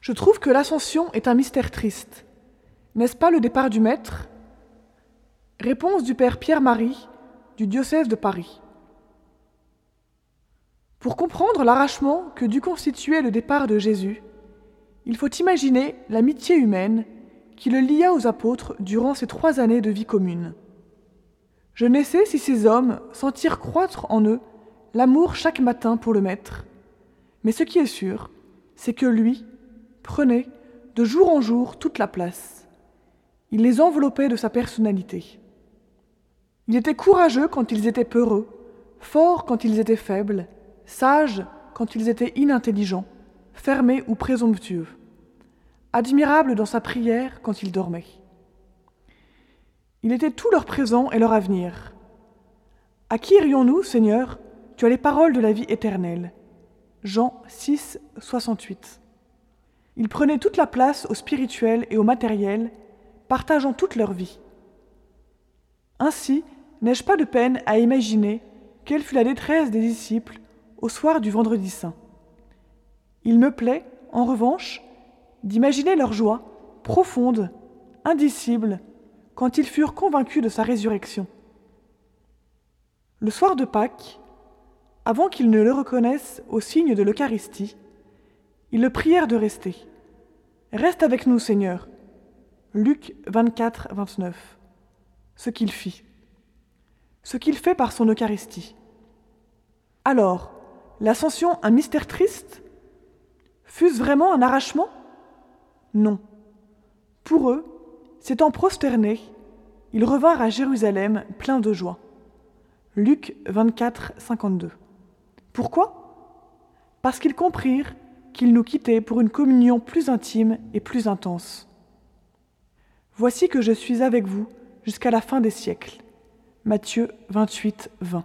Je trouve que l'ascension est un mystère triste. N'est-ce pas le départ du Maître? Réponse du Père Pierre-Marie du diocèse de Paris. Pour comprendre l'arrachement que dut constituer le départ de Jésus, il faut imaginer l'amitié humaine qui le lia aux apôtres durant ces trois années de vie commune. Je ne sais si ces hommes sentirent croître en eux l'amour chaque matin pour le Maître, mais ce qui est sûr, c'est que lui prenait de jour en jour toute la place. Il les enveloppait de sa personnalité. Il était courageux quand ils étaient peureux, forts quand ils étaient faibles, sages quand ils étaient inintelligents, fermés ou présomptueux, admirable dans sa prière quand il dormait. Il était tout leur présent et leur avenir. À qui irions-nous, Seigneur? Tu as les paroles de la vie éternelle. Jean 6, 68. Ils prenaient toute la place au spirituel et au matériel, partageant toute leur vie. Ainsi, n'ai-je pas de peine à imaginer quelle fut la détresse des disciples au soir du vendredi saint? Il me plaît, en revanche, d'imaginer leur joie, profonde, indicible, quand ils furent convaincus de sa résurrection. Le soir de Pâques, avant qu'ils ne le reconnaissent au signe de l'Eucharistie, ils le prièrent de rester. Reste avec nous, Seigneur. Luc 24, 29. Ce qu'il fit. Ce qu'il fait par son Eucharistie. Alors, l'ascension un mystère triste? Fut-ce vraiment un arrachement? Non. Pour eux, s'étant prosternés, ils revinrent à Jérusalem pleins de joie. Luc 24, 52. Pourquoi? Parce qu'ils comprirent qu'ils nous quittaient pour une communion plus intime et plus intense. Voici que je suis avec vous jusqu'à la fin des siècles. Matthieu 28, 20.